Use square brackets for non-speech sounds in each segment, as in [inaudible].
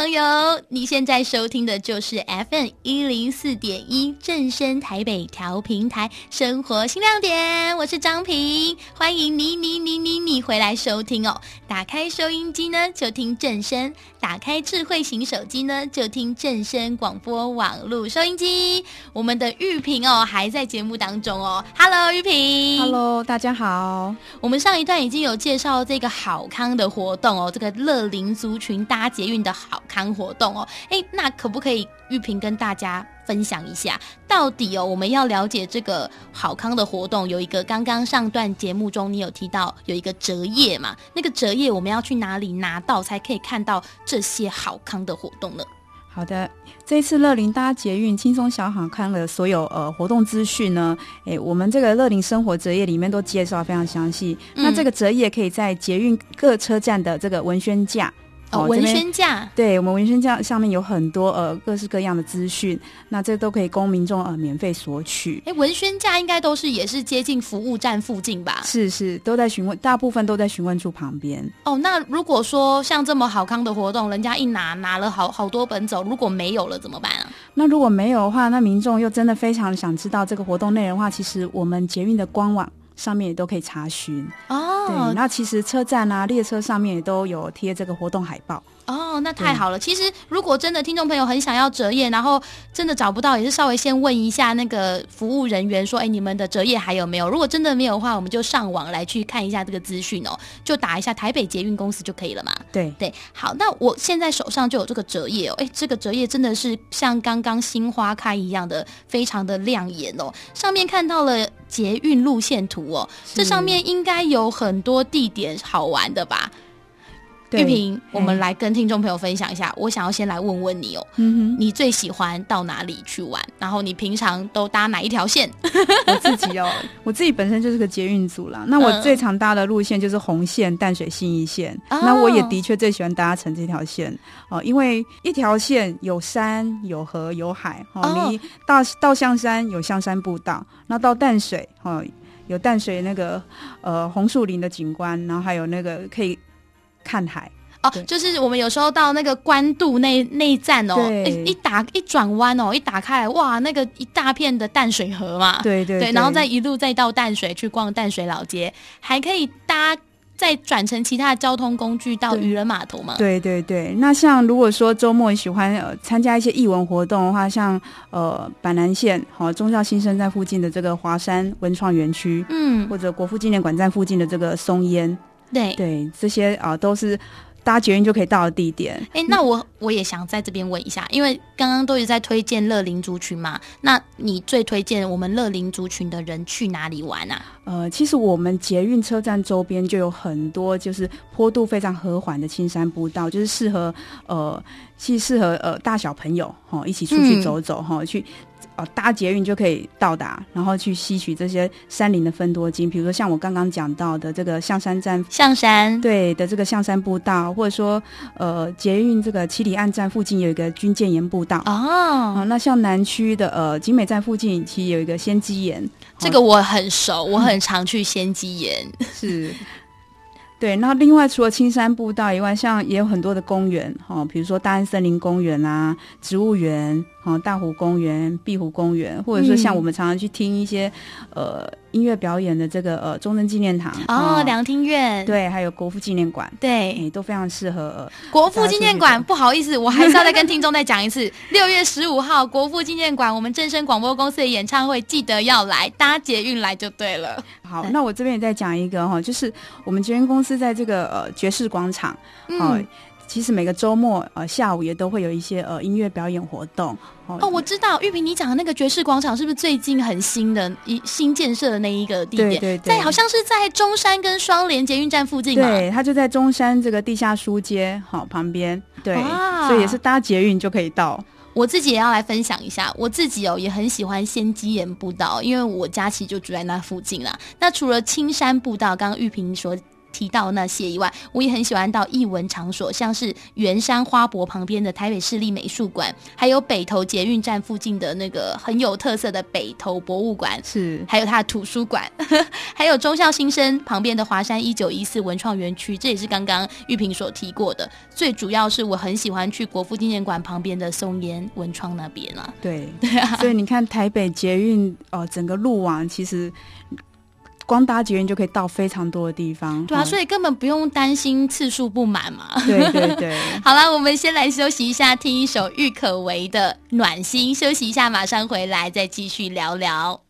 朋友，你现在收听的就是 FM 一零四点一正声台北调频台生活新亮点，我是张平，欢迎你你你你你回来收听哦。打开收音机呢，就听正声；打开智慧型手机呢，就听正声广播网络收音机。我们的玉萍哦，还在节目当中哦。Hello，玉萍。Hello，大家好。我们上一段已经有介绍这个好康的活动哦，这个乐龄族群搭捷运的好康活动哦。哎，那可不可以玉萍跟大家分享一下，到底哦，我们要了解这个好康的活动，有一个刚刚上段节目中你有提到有一个折页嘛？那个折页我们要去哪里拿到才可以看到这些好康的活动呢？好的，这一次乐龄搭捷运轻松小好康的所有呃活动资讯呢，诶，我们这个乐龄生活折页里面都介绍非常详细。嗯、那这个折页可以在捷运各车站的这个文宣架。哦，文宣架，对，我们文宣架上面有很多呃各式各样的资讯，那这都可以供民众呃免费索取。哎，文宣架应该都是也是接近服务站附近吧？是是，都在询问，大部分都在询问处旁边。哦，那如果说像这么好康的活动，人家一拿拿了好好多本走，如果没有了怎么办啊？那如果没有的话，那民众又真的非常想知道这个活动内容的话，其实我们捷运的官网。上面也都可以查询哦。对，那其实车站啊、列车上面也都有贴这个活动海报哦。那太好了。其实如果真的听众朋友很想要折页，然后真的找不到，也是稍微先问一下那个服务人员说：“哎，你们的折页还有没有？”如果真的没有的话，我们就上网来去看一下这个资讯哦，就打一下台北捷运公司就可以了嘛。对对，好，那我现在手上就有这个折页哦。哎，这个折页真的是像刚刚新花开一样的，非常的亮眼哦。上面看到了。捷运路线图哦，这上面应该有很多地点好玩的吧？玉萍，我们来跟听众朋友分享一下。我想要先来问问你哦，嗯、你最喜欢到哪里去玩？然后你平常都搭哪一条线？[laughs] 我自己哦，我自己本身就是个捷运组啦。那我最常搭的路线就是红线淡水信义线。嗯、那我也的确最喜欢搭乘这条线哦，因为一条线有山有河有海哦。哦你到到象山有象山步道，那到淡水哦有淡水那个呃红树林的景观，然后还有那个可以。看海。哦，就是我们有时候到那个关渡那那一站哦，一打一转弯哦，一打开来哇，那个一大片的淡水河嘛，对对对，对，然后再一路再到淡水去逛淡水老街，还可以搭再转乘其他的交通工具到渔人码头嘛。对对对，那像如果说周末你喜欢呃参加一些艺文活动的话，像呃板南线好中校新生在附近的这个华山文创园区，嗯，或者国父纪念馆站附近的这个松烟。对对，这些啊、呃、都是搭捷运就可以到的地点。哎，那我我也想在这边问一下，因为刚刚都一直在推荐乐龄族群嘛，那你最推荐我们乐龄族群的人去哪里玩啊？呃，其实我们捷运车站周边就有很多就是坡度非常和缓的青山步道，就是适合呃，既适合呃大小朋友哈、哦、一起出去走走哈、嗯哦、去。搭捷运就可以到达，然后去吸取这些山林的芬多精。比如说像我刚刚讲到的这个象山站，象山对的这个象山步道，或者说呃捷运这个七里岸站附近有一个军舰岩步道哦、呃。那像南区的呃景美站附近其实有一个仙鸡岩，这个我很熟，我很常去仙鸡岩。是。[laughs] 对，那另外除了青山步道以外，像也有很多的公园，哈，比如说大安森林公园啊、植物园，哈，大湖公园、碧湖公园，或者说像我们常常去听一些，嗯、呃。音乐表演的这个呃中正纪念堂哦，两厅院对，还有国父纪念馆对、欸，都非常适合、呃、国父纪念馆。不好意思，我还是要再跟听众再讲一次，[laughs] 六月十五号国父纪念馆，我们正声广播公司的演唱会，记得要来搭捷运来就对了。好，那我这边也再讲一个哈，就是我们捷运公司在这个呃爵士广场，嗯。呃其实每个周末呃下午也都会有一些呃音乐表演活动哦。哦，我知道玉萍你讲的那个爵士广场是不是最近很新的一新建设的那一个地点？对对对，在好像是在中山跟双连捷运站附近嘛。对，它就在中山这个地下书街好旁边。对，啊、所以也是搭捷运就可以到。我自己也要来分享一下，我自己哦也很喜欢仙迹岩步道，因为我家其实就住在那附近啦。那除了青山步道，刚刚玉萍说。提到那些以外，我也很喜欢到艺文场所，像是圆山花博旁边的台北市立美术馆，还有北投捷运站附近的那个很有特色的北投博物馆，是，还有它的图书馆，[laughs] 还有中校新生旁边的华山一九一四文创园区，这也是刚刚玉萍所提过的。最主要是我很喜欢去国父纪念馆。旁边的松烟文创那边啊。对对啊，所以你看台北捷运哦，整个路网其实。光搭捷运就可以到非常多的地方，对啊，嗯、所以根本不用担心次数不满嘛。对对对，[laughs] 好了，我们先来休息一下，听一首郁可唯的《暖心》，休息一下，马上回来再继续聊聊。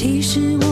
其实我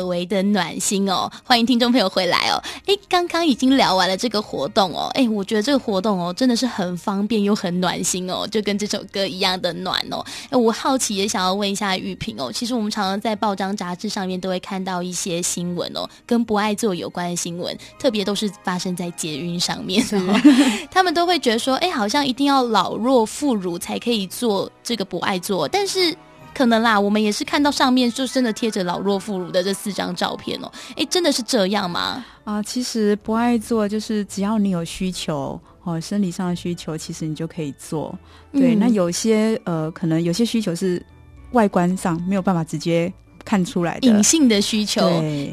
可为的暖心哦。欢迎听众朋友回来哦。哎，刚刚已经聊完了这个活动哦。哎，我觉得这个活动哦，真的是很方便又很暖心哦，就跟这首歌一样的暖哦。哎，我好奇也想要问一下玉萍哦。其实我们常常在报章杂志上面都会看到一些新闻哦，跟不爱做有关的新闻，特别都是发生在捷运上面哦。[laughs] 他们都会觉得说，哎，好像一定要老弱妇孺才可以做这个不爱做，但是。可能啦，我们也是看到上面就真的贴着老弱妇孺的这四张照片哦。哎，真的是这样吗？啊、呃，其实不爱做就是只要你有需求哦，生理上的需求，其实你就可以做。对，嗯、那有些呃，可能有些需求是外观上没有办法直接。看出来的。隐性的需求，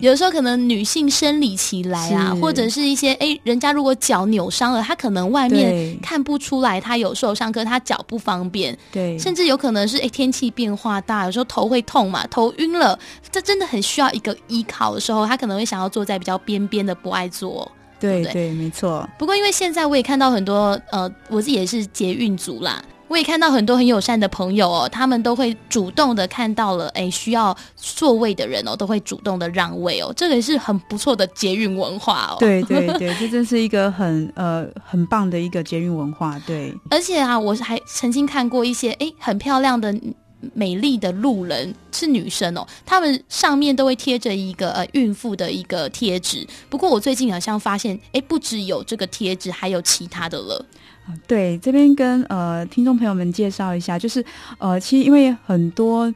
有的时候可能女性生理期来啊，或者是一些哎，人家如果脚扭伤了，她可能外面看不出来她有受伤，可是她脚不方便，对，甚至有可能是哎天气变化大，有时候头会痛嘛，头晕了，这真的很需要一个依靠的时候，她可能会想要坐在比较边边的不爱坐，对对，对，没错。不过因为现在我也看到很多呃，我自己也是捷运族啦。我也看到很多很友善的朋友哦，他们都会主动的看到了，哎，需要座位的人哦，都会主动的让位哦，这个也是很不错的捷运文化哦。对对 [laughs] 对，这真是一个很呃很棒的一个捷运文化。对，而且啊，我还曾经看过一些哎很漂亮的美丽的路人是女生哦，他们上面都会贴着一个呃孕妇的一个贴纸。不过我最近好像发现，哎，不只有这个贴纸，还有其他的了。对，这边跟呃听众朋友们介绍一下，就是呃，其实因为很多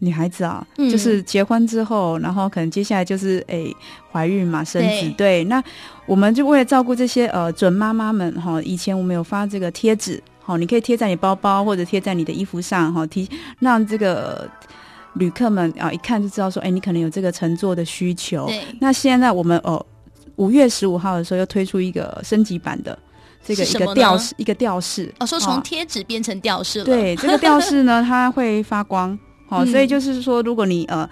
女孩子啊，嗯、就是结婚之后，然后可能接下来就是诶怀孕嘛，生子。对，对，那我们就为了照顾这些呃准妈妈们哈，以前我们有发这个贴纸，好，你可以贴在你包包或者贴在你的衣服上哈，提让这个旅客们啊一看就知道说，哎，你可能有这个乘坐的需求。对，那现在我们哦五月十五号的时候又推出一个升级版的。这个一个吊饰，一个吊饰哦，说从贴纸变成吊饰了。对，[laughs] 这个吊饰呢，它会发光，[laughs] 好、哦，所以就是说，如果你呃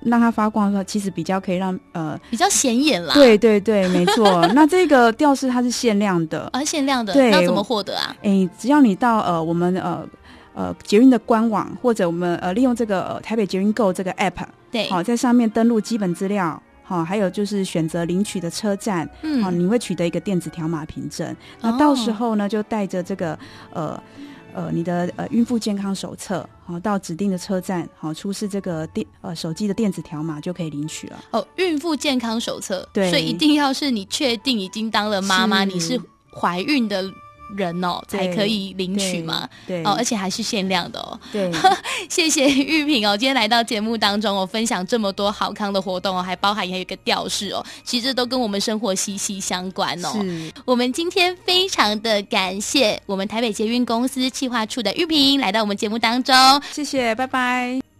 让它发光的话，其实比较可以让呃比较显眼啦。对对对，没错。那这个吊饰它是限量的啊，限量的。对，那怎么获得啊？哎，只要你到呃我们呃呃捷运的官网，或者我们呃利用这个、呃、台北捷运 Go 这个 App，对，好、哦，在上面登录基本资料。好，还有就是选择领取的车站，嗯，好，你会取得一个电子条码凭证。那到时候呢，就带着这个呃呃你的呃孕妇健康手册，好，到指定的车站，好，出示这个电呃手机的电子条码就可以领取了。哦，孕妇健康手册，对，所以一定要是你确定已经当了妈妈，你是怀孕的。人哦，才可以领取嘛，对，哦，而且还是限量的哦。对，[laughs] 谢谢玉萍哦，今天来到节目当中哦，分享这么多好康的活动哦，还包含还有一个吊饰哦，其实都跟我们生活息息相关哦。是，我们今天非常的感谢我们台北捷运公司企划处的玉萍来到我们节目当中，谢谢，拜拜。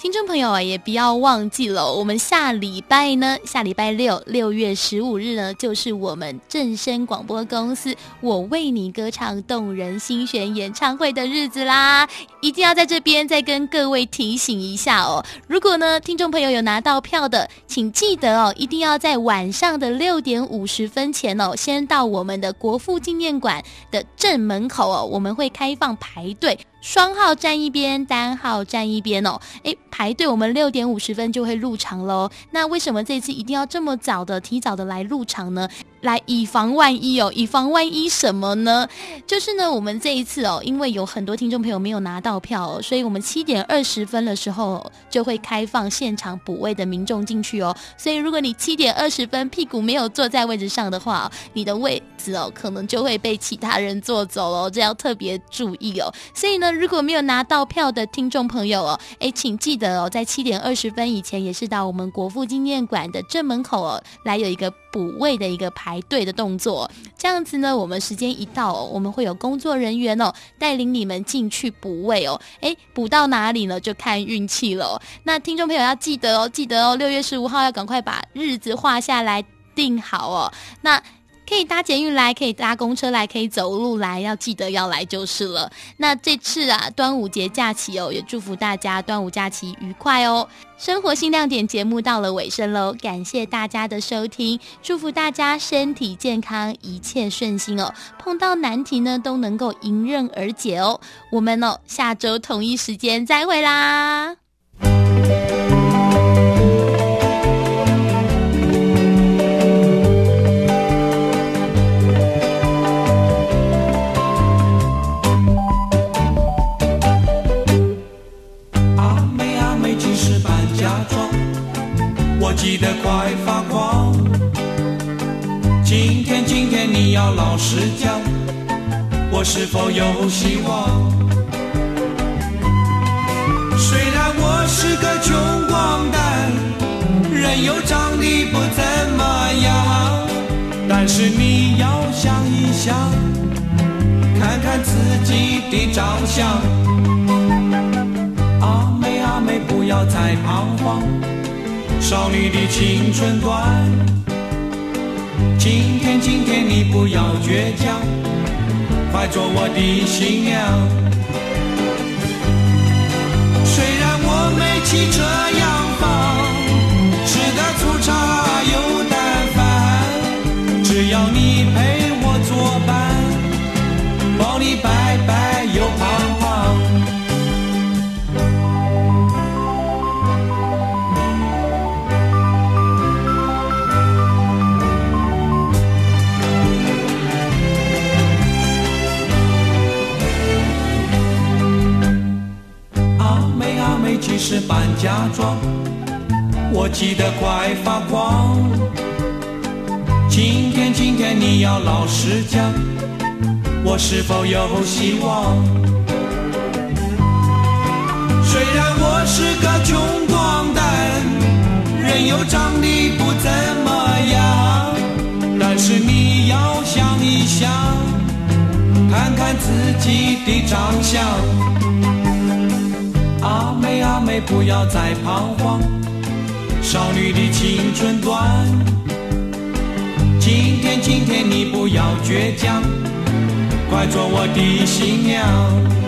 听众朋友啊，也不要忘记了，我们下礼拜呢，下礼拜六六月十五日呢，就是我们正声广播公司“我为你歌唱动人心弦”演唱会的日子啦！一定要在这边再跟各位提醒一下哦。如果呢，听众朋友有拿到票的，请记得哦，一定要在晚上的六点五十分前哦，先到我们的国父纪念馆的正门口哦，我们会开放排队。双号站一边，单号站一边哦。诶，排队，我们六点五十分就会入场喽。那为什么这次一定要这么早的提早的来入场呢？来以防万一哦，以防万一什么呢？就是呢，我们这一次哦，因为有很多听众朋友没有拿到票哦，所以我们七点二十分的时候就会开放现场补位的民众进去哦。所以如果你七点二十分屁股没有坐在位置上的话，你的位置哦可能就会被其他人坐走了，这要特别注意哦。所以呢，如果没有拿到票的听众朋友哦，哎，请记得哦，在七点二十分以前也是到我们国父纪念馆的正门口哦，来有一个补位的一个排。排队的动作，这样子呢，我们时间一到，我们会有工作人员哦带领你们进去补位哦。诶，补到哪里呢？就看运气了。那听众朋友要记得哦，记得哦，六月十五号要赶快把日子画下来定好哦。那。可以搭捷运来，可以搭公车来，可以走路来，要记得要来就是了。那这次啊，端午节假期哦，也祝福大家端午假期愉快哦。生活新亮点节目到了尾声喽，感谢大家的收听，祝福大家身体健康，一切顺心哦。碰到难题呢，都能够迎刃而解哦。我们哦，下周同一时间再会啦。想，看看自己的长相。阿妹阿妹，不要再彷徨，少女的青春短。今天，今天你不要倔强，快做我的新娘。虽然我没汽车洋房，吃的粗茶又淡饭，只要你陪白白又胖胖。阿妹阿妹，及时搬家装，我急得快发狂。今天，今天你要老实讲，我是否有希望？虽然我是个穷光蛋，人又长得不怎么样，但是你要想一想，看看自己的长相。阿妹阿妹，不要再彷徨，少女的青春短。今天今天你不要倔强，快做我的新娘。